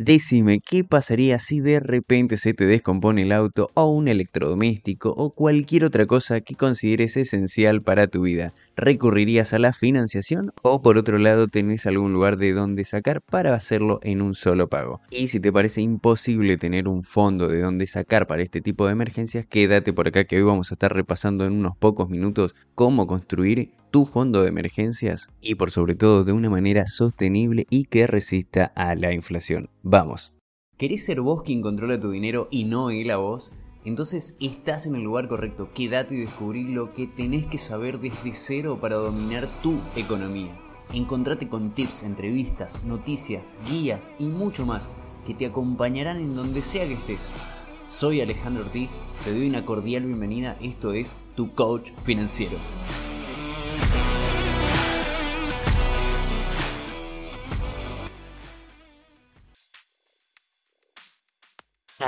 Decime, ¿qué pasaría si de repente se te descompone el auto o un electrodoméstico o cualquier otra cosa que consideres esencial para tu vida? ¿Recurrirías a la financiación o por otro lado tenés algún lugar de donde sacar para hacerlo en un solo pago? Y si te parece imposible tener un fondo de donde sacar para este tipo de emergencias, quédate por acá que hoy vamos a estar repasando en unos pocos minutos cómo construir tu fondo de emergencias y por sobre todo de una manera sostenible y que resista a la inflación. Vamos. ¿Querés ser vos quien controla tu dinero y no él a vos? Entonces estás en el lugar correcto. Quédate y descubrí lo que tenés que saber desde cero para dominar tu economía. Encontrate con tips, entrevistas, noticias, guías y mucho más que te acompañarán en donde sea que estés. Soy Alejandro Ortiz, te doy una cordial bienvenida. Esto es tu coach financiero.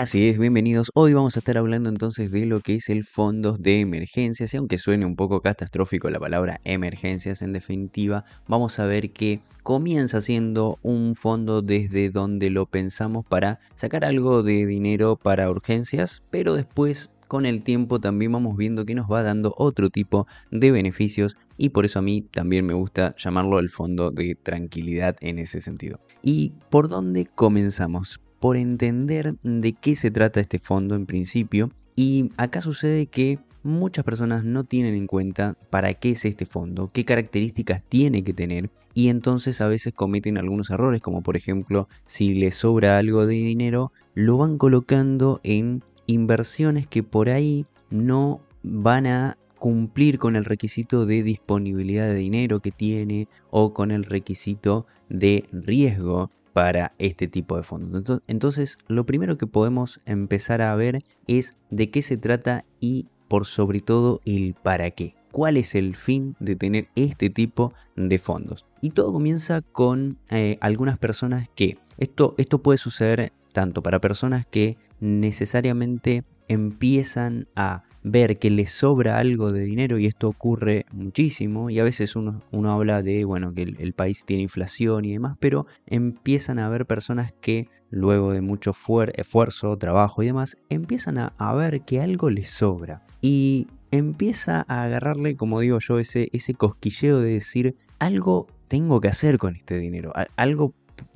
Así es, bienvenidos. Hoy vamos a estar hablando entonces de lo que es el fondo de emergencias y aunque suene un poco catastrófico la palabra emergencias, en definitiva vamos a ver que comienza siendo un fondo desde donde lo pensamos para sacar algo de dinero para urgencias, pero después con el tiempo también vamos viendo que nos va dando otro tipo de beneficios y por eso a mí también me gusta llamarlo el fondo de tranquilidad en ese sentido. ¿Y por dónde comenzamos? Por entender de qué se trata este fondo en principio. Y acá sucede que muchas personas no tienen en cuenta para qué es este fondo, qué características tiene que tener y entonces a veces cometen algunos errores como por ejemplo si les sobra algo de dinero lo van colocando en inversiones que por ahí no van a cumplir con el requisito de disponibilidad de dinero que tiene o con el requisito de riesgo para este tipo de fondos. Entonces, lo primero que podemos empezar a ver es de qué se trata y por sobre todo el para qué. ¿Cuál es el fin de tener este tipo de fondos? Y todo comienza con eh, algunas personas que esto, esto puede suceder tanto para personas que necesariamente empiezan a ver que les sobra algo de dinero y esto ocurre muchísimo y a veces uno, uno habla de bueno que el, país tiene inflación y demás pero empiezan a haber personas que luego de mucho esfuerzo trabajo y demás empiezan a, a, ver que algo les sobra. Y empieza a agarrarle como digo yo ese, ese cosquilleo de decir algo tengo que hacer con este dinero algo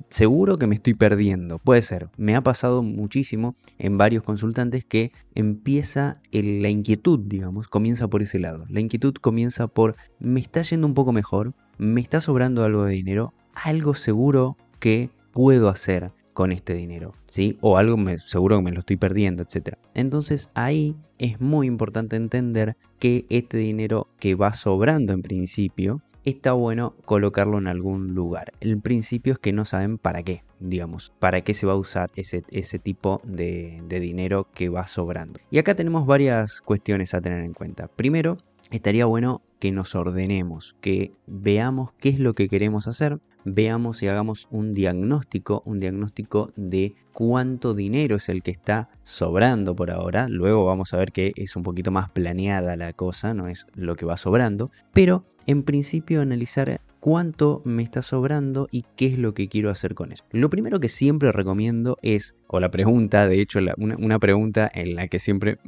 seguro que me estoy perdiendo. Puede ser. Me ha pasado muchísimo en varios consultantes que empieza la inquietud, digamos, comienza por ese lado. La inquietud comienza por me está yendo un poco mejor, me está sobrando algo de dinero, algo seguro que puedo hacer con este dinero, ¿sí? O algo seguro que me lo estoy perdiendo, etc. Entonces ahí es muy importante entender que este dinero que va sobrando en principio está bueno colocarlo en algún lugar. El principio es que no saben para qué, digamos, para qué se va a usar ese, ese tipo de, de dinero que va sobrando. Y acá tenemos varias cuestiones a tener en cuenta. Primero, estaría bueno que nos ordenemos, que veamos qué es lo que queremos hacer, veamos y hagamos un diagnóstico, un diagnóstico de cuánto dinero es el que está sobrando por ahora. Luego vamos a ver que es un poquito más planeada la cosa, no es lo que va sobrando, pero en principio analizar cuánto me está sobrando y qué es lo que quiero hacer con eso. Lo primero que siempre recomiendo es, o la pregunta, de hecho, una, pregunta en la que siempre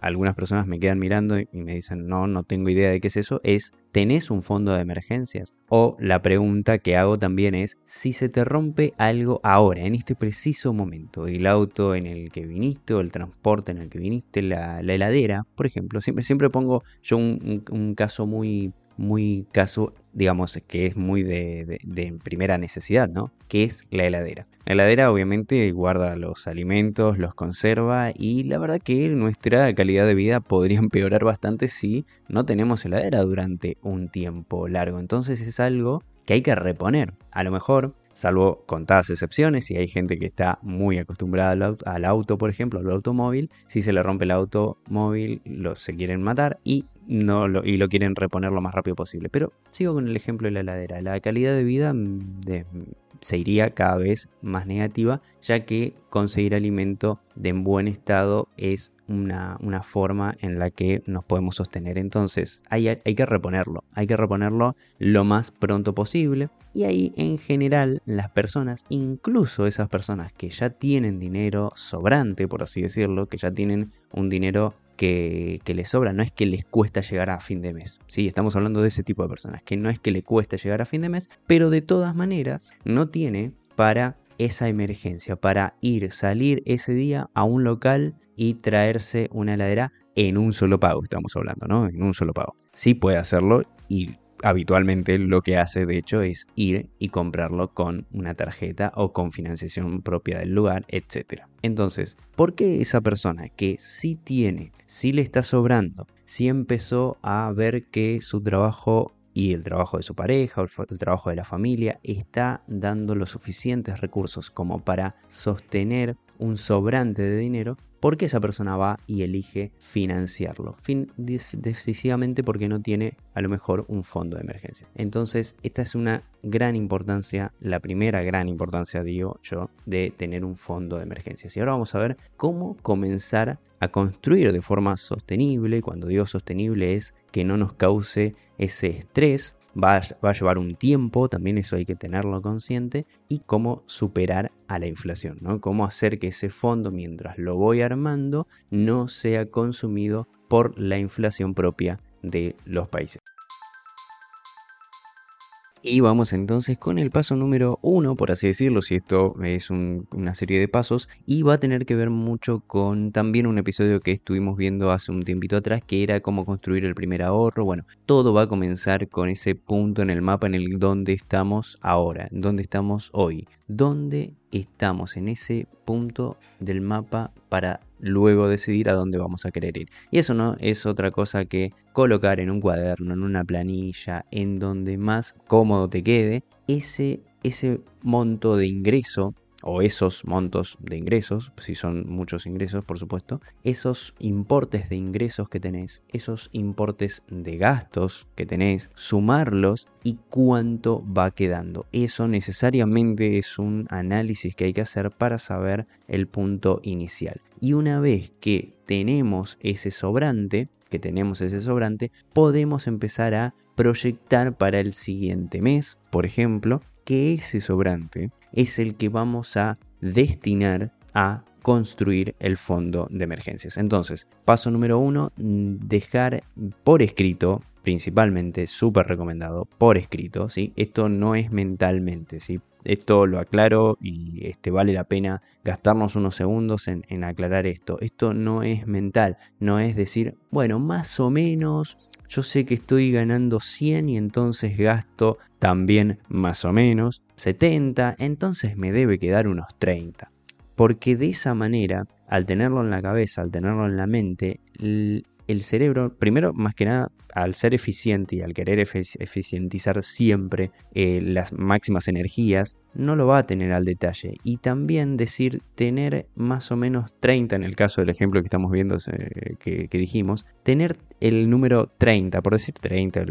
algunas personas me quedan mirando y, me dicen, no, no tengo idea de qué es eso, es, ¿tenés un fondo de emergencias? O la pregunta que hago también es, si se te rompe algo ahora, en este preciso momento, el auto en el que viniste o el transporte en el que viniste, la, heladera, por ejemplo, siempre, siempre pongo yo un caso muy muy caso, digamos, que es muy de, primera necesidad, ¿no? Que es la heladera. La heladera obviamente guarda los alimentos, los conserva y la verdad que nuestra calidad de vida podría empeorar bastante si no tenemos heladera durante un tiempo largo. Entonces es algo que hay que reponer. A lo mejor salvo contadas excepciones, si hay gente que está muy acostumbrada al auto, por ejemplo, al automóvil, si se le rompe el automóvil, lo, se quieren matar y, no lo, y lo quieren reponer lo más rápido posible. Pero sigo con el ejemplo de la heladera. La calidad de vida mm, de se iría cada vez más negativa, ya que conseguir alimento de buen estado es una, forma en la que nos podemos sostener. Entonces hay, hay que reponerlo, hay que reponerlo lo más pronto posible. Y ahí en general las personas, incluso esas personas que ya tienen dinero sobrante, por así decirlo, que ya tienen un dinero que, les sobra, no es que les cuesta llegar a fin de mes. Sí, estamos hablando de ese tipo de personas, que no es que le cuesta llegar a fin de mes, pero de todas maneras no tiene para esa emergencia, para ir, salir ese día a un local y traerse una heladera en un solo pago, estamos hablando, ¿no? En un solo pago. Sí puede hacerlo y habitualmente lo que hace de hecho es ir y comprarlo con una tarjeta o con financiación propia del lugar, etc. Entonces, ¿por qué esa persona que sí tiene, sí le está sobrando, sí empezó a ver que su trabajo y el trabajo de su pareja o el, trabajo de la familia está dando los suficientes recursos como para sostener un sobrante de dinero, porque esa persona va y elige financiarlo? Fin, decisivamente porque no tiene a lo mejor un fondo de emergencia. Entonces, esta es una gran importancia, la primera gran importancia, digo yo, de tener un fondo de emergencia. Y ahora vamos a ver cómo comenzar a construir de forma sostenible. Cuando digo sostenible es que no nos cause ese estrés Va a, llevar un tiempo, también eso hay que tenerlo consciente, y cómo superar a la inflación, ¿no? Cómo hacer que ese fondo, mientras lo voy armando, no sea consumido por la inflación propia de los países. Y vamos entonces con el paso número uno, por así decirlo, si esto es una serie de pasos, y va a tener que ver mucho con también un episodio que estuvimos viendo hace un tiempito atrás, que era cómo construir el primer ahorro. Bueno, todo va a comenzar con ese punto en el mapa en el donde estamos ahora, donde estamos hoy, donde estamos en ese punto del mapa para luego decidir a dónde vamos a querer ir. Y eso no es otra cosa que colocar en un cuaderno, en una planilla, en donde más cómodo te quede ese, ese monto de ingreso o esos montos de ingresos, si son muchos ingresos, por supuesto, esos importes de ingresos que tenés, esos importes de gastos que tenés, sumarlos y cuánto va quedando. Eso necesariamente es un análisis que hay que hacer para saber el punto inicial. Y una vez que tenemos ese sobrante, que tenemos ese sobrante, podemos empezar a proyectar para el siguiente mes, por ejemplo, que ese sobrante es el que vamos a destinar a construir el fondo de emergencias. Entonces, paso número uno, dejar por escrito, principalmente súper recomendado, por escrito, ¿sí? Esto no es mentalmente, ¿sí? Esto lo aclaro y este, vale la pena gastarnos unos segundos en, en aclarar esto. Esto no es mental, no es decir, bueno, más o menos yo sé que estoy ganando 100 y entonces gasto también más o menos 70, entonces me debe quedar unos 30. Porque de esa manera, al tenerlo en la cabeza, al tenerlo en la mente, el cerebro, primero, más que nada, al ser eficiente y al querer eficientizar siempre eh, las máximas energías, no lo va a tener al detalle. Y también decir tener más o menos 30, en el caso del ejemplo que estamos viendo, eh, que, dijimos, tener el número 30, por decir 30,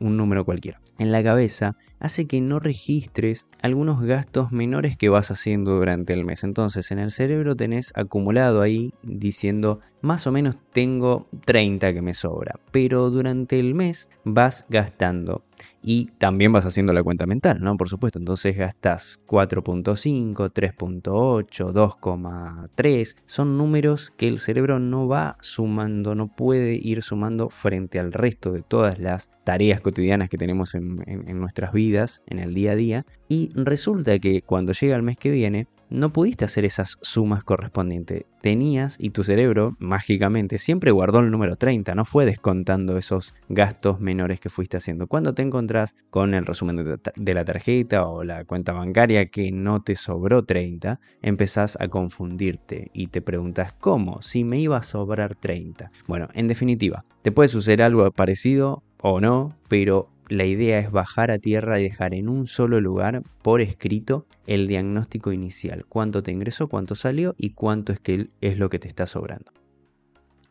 un número cualquiera, en la cabeza hace que no registres algunos gastos menores que vas haciendo durante el mes. Entonces en el cerebro tenés acumulado ahí diciendo más o menos tengo 30 que me sobra, pero durante el mes vas gastando y también vas haciendo la cuenta mental, ¿no? Por supuesto, entonces gastas 4.5, 3.8, 2.3. Son números que el cerebro no va sumando, no puede ir sumando frente al resto de todas las tareas cotidianas que tenemos en, en nuestras vidas, en el día a día. Y resulta que cuando llega el mes que viene, no pudiste hacer esas sumas correspondientes. Tenías y tu cerebro, mágicamente, siempre guardó el número 30, no fue descontando esos gastos menores que fuiste haciendo. Cuando te encontrás con el resumen de la tarjeta o la cuenta bancaria que no te sobró 30, empezás a confundirte y te preguntas, ¿cómo? Si me iba a sobrar 30. Bueno, en definitiva, te puede suceder algo parecido o no, pero la idea es bajar a tierra y dejar en un solo lugar por escrito el diagnóstico inicial, cuánto te ingresó, cuánto salió y cuánto es, que es lo que te está sobrando.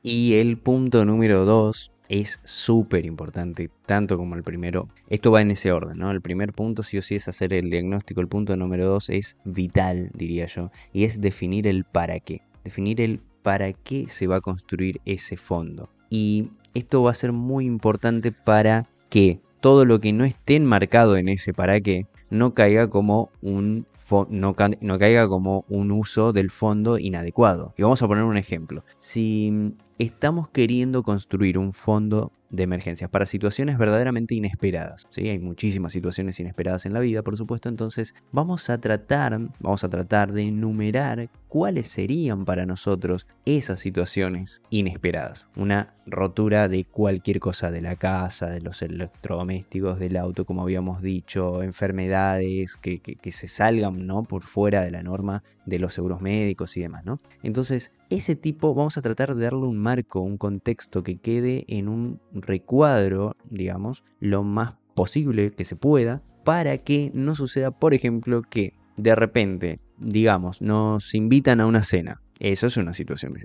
Y el punto número 2 es súper importante, tanto como el primero. Esto va en ese orden, ¿no? El primer punto sí o sí es hacer el diagnóstico, el punto número dos es vital, diría yo, y es definir el para qué, definir el para qué se va a construir ese fondo. Y esto va a ser muy importante para que todo lo que no esté enmarcado en ese para qué no caiga como un no, no, caiga como un uso del fondo inadecuado. Y vamos a poner un ejemplo. Si estamos queriendo construir un fondo de emergencias para situaciones verdaderamente inesperadas. ¿sí? Hay muchísimas situaciones inesperadas en la vida, por supuesto, entonces vamos a tratar, vamos a tratar de enumerar cuáles serían para nosotros esas situaciones inesperadas. Una rotura de cualquier cosa de la casa, de los electrodomésticos, del auto, como habíamos dicho, enfermedades que, que se salgan ¿no? por fuera de la norma de los seguros médicos y demás. ¿no? Entonces, ese tipo vamos a tratar de darle un marco, un contexto que quede en un recuadro, digamos, lo más posible que se pueda, para que no suceda, por ejemplo, que de repente, digamos, nos invitan a una cena. Eso es una situación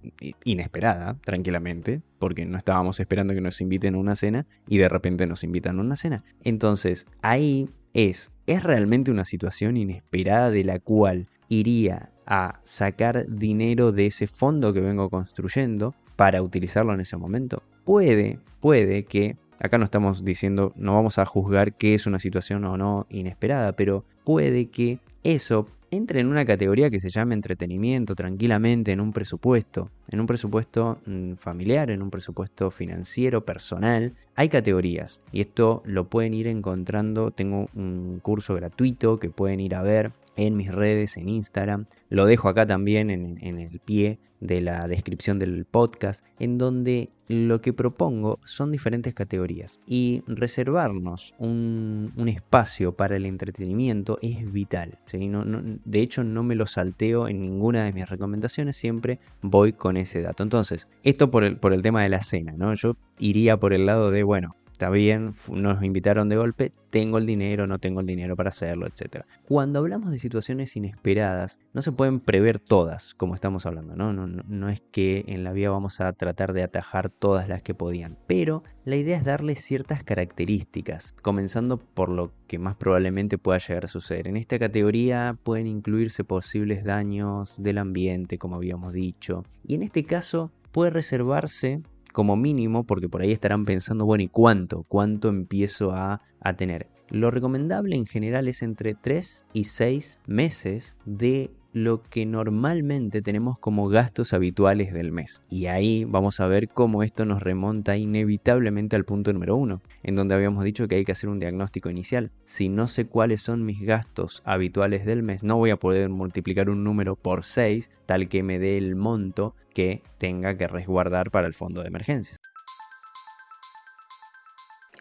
inesperada, tranquilamente, porque no estábamos esperando que nos inviten a una cena y de repente nos invitan a una cena. Entonces, ahí es, ¿es realmente una situación inesperada de la cual iría a sacar dinero de ese fondo que vengo construyendo para utilizarlo en ese momento. Puede, puede que, acá no estamos diciendo, no vamos a juzgar qué es una situación o no inesperada, pero puede que eso entre en una categoría que se llama entretenimiento tranquilamente en un presupuesto, en un presupuesto mm, familiar, en un presupuesto financiero, personal. Hay categorías y esto lo pueden ir encontrando. Tengo un curso gratuito que pueden ir a ver en mis redes, en Instagram. Lo dejo acá también en, el pie de la descripción del podcast, en donde lo que propongo son diferentes categorías y reservarnos un, espacio para el entretenimiento es vital. de hecho, no me lo salteo en ninguna de mis recomendaciones, siempre voy con ese dato. Entonces, esto por el, por el tema de la cena, ¿no? Yo iría por el lado de, bueno, está bien, nos invitaron de golpe, tengo el dinero, no tengo el dinero para hacerlo, etc. Cuando hablamos de situaciones inesperadas, no se pueden prever todas, como estamos hablando, ¿no? No, no, es que en la vida vamos a tratar de atajar todas las que podían, pero la idea es darle ciertas características, comenzando por lo que más probablemente pueda llegar a suceder. En esta categoría pueden incluirse posibles daños del ambiente, como habíamos dicho, y en este caso puede reservarse como mínimo, porque por ahí estarán pensando, bueno, ¿y cuánto? ¿Cuánto empiezo a, a tener? Lo recomendable en general es entre 3 y 6 meses de lo que normalmente tenemos como gastos habituales del mes. Y ahí vamos a ver cómo esto nos remonta inevitablemente al punto número uno, en donde habíamos dicho que hay que hacer un diagnóstico inicial. Si no sé cuáles son mis gastos habituales del mes, no voy a poder multiplicar un número por 6 tal que me dé el monto que tenga que resguardar para el fondo de emergencias.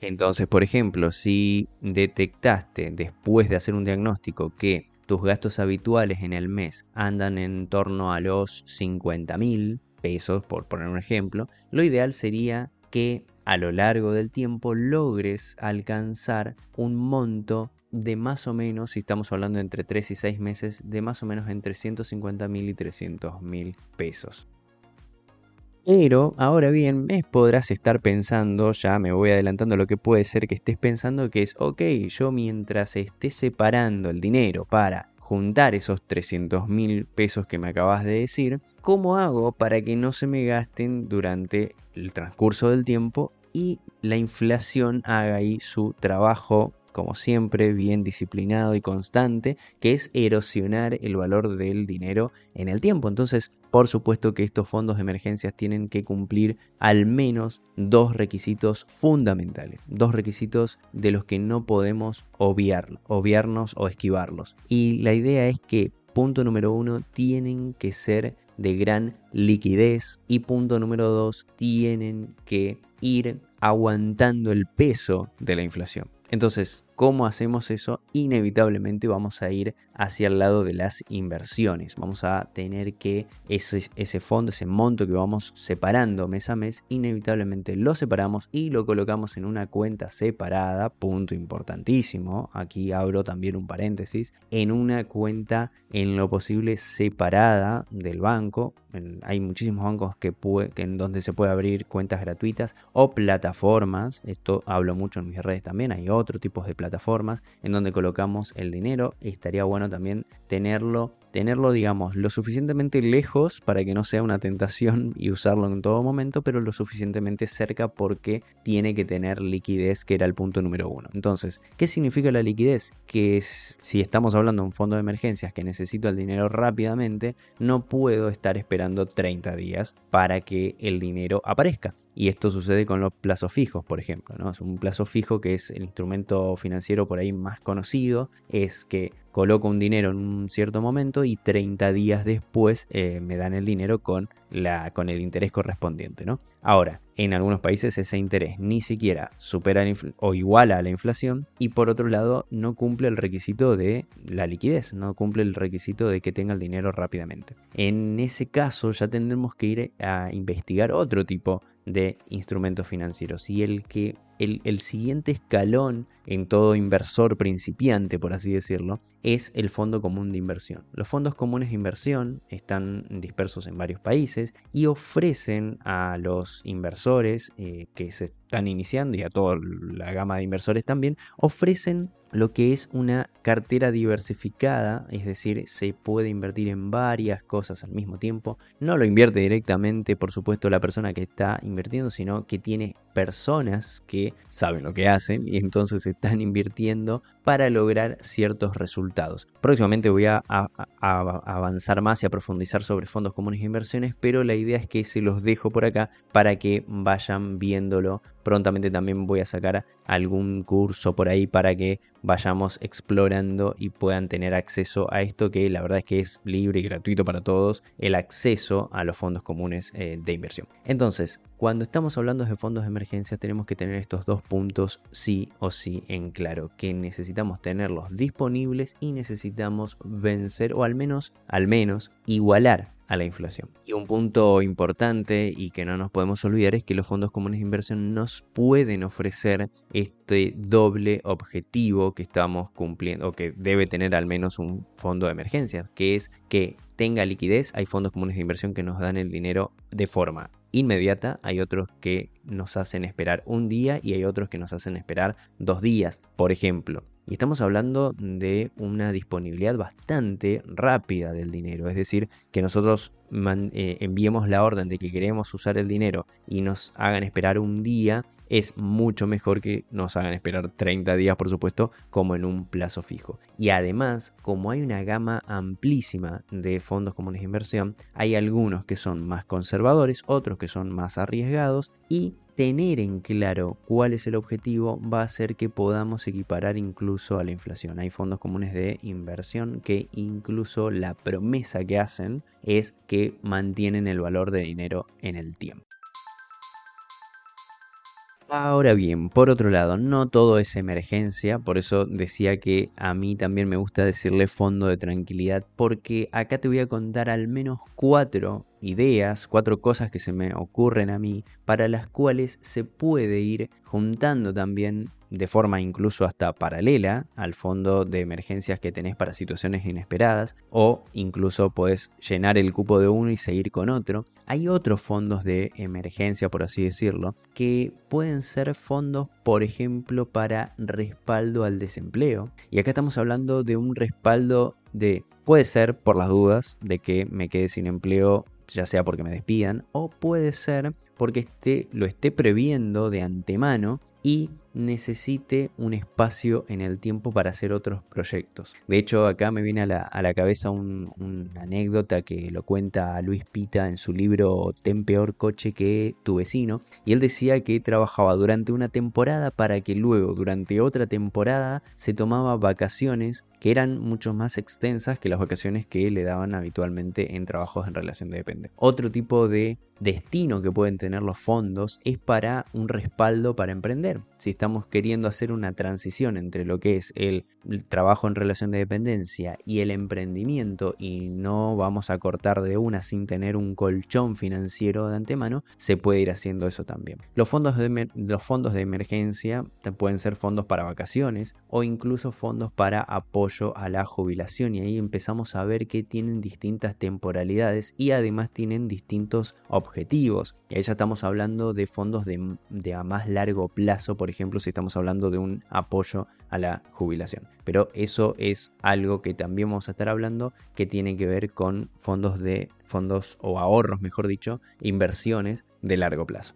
Entonces, por ejemplo, si detectaste después de hacer un diagnóstico que tus gastos habituales en el mes andan en torno a los 50 mil pesos, por poner un ejemplo, lo ideal sería que a lo largo del tiempo logres alcanzar un monto de más o menos, si estamos hablando entre 3 y 6 meses, de más o menos entre 150 mil y 300 mil pesos. Pero ahora bien, me podrás estar pensando, ya me voy adelantando lo que puede ser que estés pensando, que es, ok, yo mientras esté separando el dinero para juntar esos 300 mil pesos que me acabas de decir, ¿cómo hago para que no se me gasten durante el transcurso del tiempo y la inflación haga ahí su trabajo como siempre, bien disciplinado y constante, que es erosionar el valor del dinero en el tiempo. Entonces, por supuesto que estos fondos de emergencias tienen que cumplir al menos dos requisitos fundamentales, dos requisitos de los que no podemos obviar, obviarnos o esquivarlos. Y la idea es que, punto número uno, tienen que ser de gran liquidez y punto número dos, tienen que ir aguantando el peso de la inflación. Entonces, ¿Cómo hacemos eso? Inevitablemente vamos a ir hacia el lado de las inversiones. Vamos a tener que ese, ese fondo, ese monto que vamos separando mes a mes, inevitablemente lo separamos y lo colocamos en una cuenta separada, punto importantísimo. Aquí abro también un paréntesis, en una cuenta en lo posible separada del banco. hay muchísimos bancos que, en donde se puede abrir cuentas gratuitas o plataformas. Esto hablo mucho en mis redes también. Hay otro tipo de plataformas en donde colocamos el dinero. Estaría bueno también tenerlo tenerlo, digamos, lo suficientemente lejos para que no sea una tentación y usarlo en todo momento, pero lo suficientemente cerca porque tiene que tener liquidez, que era el punto número uno. Entonces, ¿qué significa la liquidez? Que si estamos hablando de un fondo de emergencias que necesito el dinero rápidamente, no puedo estar esperando 30 días para que el dinero aparezca. Y esto sucede con los plazos fijos, por ejemplo. ¿no? Es un plazo fijo que es el instrumento financiero por ahí más conocido. Es que coloco un dinero en un cierto momento y 30 días después eh, me dan el dinero con, la, con el interés correspondiente. ¿no? Ahora, en algunos países ese interés ni siquiera supera o iguala a la inflación y por otro lado no cumple el requisito de la liquidez, no cumple el requisito de que tenga el dinero rápidamente. En ese caso ya tendremos que ir a investigar otro tipo de instrumentos financieros y el que el, siguiente escalón en todo inversor principiante, por así decirlo, es el fondo común de inversión. Los fondos comunes de inversión están dispersos en varios países y ofrecen a los inversores eh, que se están iniciando y a toda la gama de inversores también, ofrecen lo que es una cartera diversificada, es decir, se puede invertir en varias cosas al mismo tiempo. No lo invierte directamente, por supuesto, la persona que está invirtiendo, sino que tiene personas que saben lo que hacen y entonces están invirtiendo para lograr ciertos resultados. Próximamente voy a, avanzar más y a profundizar sobre fondos comunes de inversiones, pero la idea es que se los dejo por acá para que vayan viéndolo. Prontamente también voy a sacar algún curso por ahí para que vayamos explorando y puedan tener acceso a esto que la verdad es que es libre y gratuito para todos, el acceso a los fondos comunes eh, de inversión. Entonces, cuando estamos hablando de fondos de emergencia tenemos que tener estos dos puntos sí o sí en claro, que necesitamos tenerlos disponibles y necesitamos vencer o al menos, al menos igualar a la inflación. Y un punto importante y que no nos podemos olvidar es que los fondos comunes de inversión nos pueden ofrecer este doble objetivo que estamos cumpliendo o que debe tener al menos un fondo de emergencia, que es que tenga liquidez. Hay fondos comunes de inversión que nos dan el dinero de forma inmediata, hay otros que nos hacen esperar un día y hay otros que nos hacen esperar dos días, por ejemplo. Y estamos hablando de una disponibilidad bastante rápida del dinero. Es decir, que nosotros eh, enviemos la orden de que queremos usar el dinero y nos hagan esperar un día, es mucho mejor que nos hagan esperar 30 días, por supuesto, como en un plazo fijo. Y además, como hay una gama amplísima de fondos comunes de inversión, hay algunos que son más conservadores, otros que son más arriesgados y tener en claro cuál es el objetivo va a hacer que podamos equiparar incluso a la inflación. Hay fondos comunes de inversión que incluso la promesa que hacen es que mantienen el valor de dinero en el tiempo. Ahora bien, por otro lado, no todo es emergencia, por eso decía que a mí también me gusta decirle fondo de tranquilidad, porque acá te voy a contar al menos cuatro ideas, cuatro cosas que se me ocurren a mí, para las cuales se puede ir juntando también de forma incluso hasta paralela al fondo de emergencias que tenés para situaciones inesperadas o incluso podés llenar el cupo de uno y seguir con otro. Hay otros fondos de emergencia, por así decirlo, que pueden ser fondos, por ejemplo, para respaldo al desempleo. Y acá estamos hablando de un respaldo de, puede ser por las dudas de que me quede sin empleo ya sea porque me despidan o puede ser porque esté, lo esté previendo de antemano y necesite un espacio en el tiempo para hacer otros proyectos. De hecho, acá me viene a la, cabeza una anécdota que lo cuenta Luis Pita en su libro Ten peor coche que tu vecino. Y él decía que trabajaba durante una temporada para que luego, durante otra temporada, se tomaba vacaciones que eran mucho más extensas que las vacaciones que le daban habitualmente en trabajos en relación de depende. Otro tipo de destino que pueden tener los fondos es para un respaldo para emprender. Si está estamos queriendo hacer una transición entre lo que es el, trabajo en relación de dependencia y el emprendimiento y no vamos a cortar de una sin tener un colchón financiero de antemano, se puede ir haciendo eso también. Los fondos de, los fondos de emergencia pueden ser fondos para vacaciones o incluso fondos para apoyo a la jubilación y ahí empezamos a ver que tienen distintas temporalidades y además tienen distintos objetivos. Y ahí ya estamos hablando de fondos de, de a más largo plazo, por si estamos hablando de un apoyo a la jubilación. Pero eso es algo que también vamos a estar hablando que tiene que ver con fondos de fondos o ahorros, mejor dicho, inversiones de largo plazo.